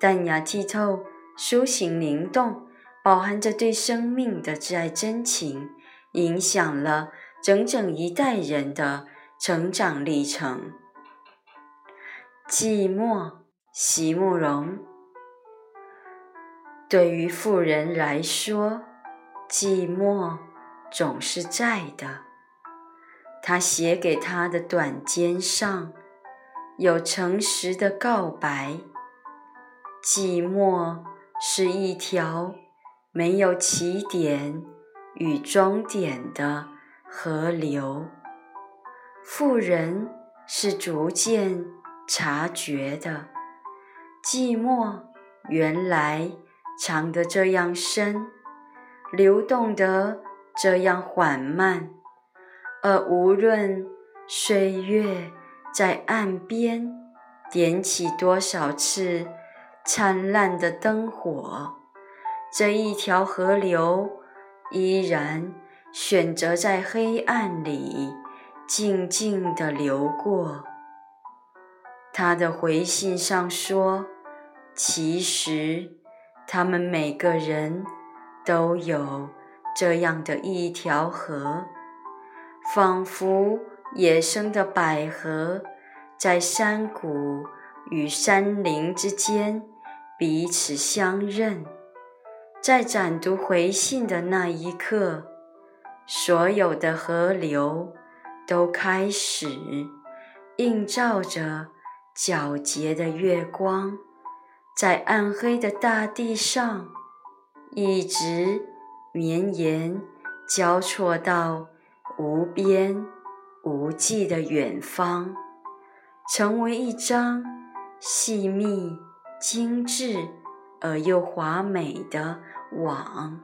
淡雅剔透，抒情灵动，饱含着对生命的挚爱真情，影响了整整一代人的成长历程。寂寞，席慕容。对于富人来说，寂寞总是在的。他写给他的短笺上，有诚实的告白。寂寞是一条没有起点与终点的河流，富人是逐渐察觉的，寂寞原来藏得这样深，流动得这样缓慢，而无论岁月在岸边点起多少次。灿烂的灯火，这一条河流依然选择在黑暗里静静地流过。他的回信上说：“其实，他们每个人都有这样的一条河，仿佛野生的百合，在山谷与山林之间。”彼此相认，在展读回信的那一刻，所有的河流都开始映照着皎洁的月光，在暗黑的大地上一直绵延，交错到无边无际的远方，成为一张细密。精致而又华美的网。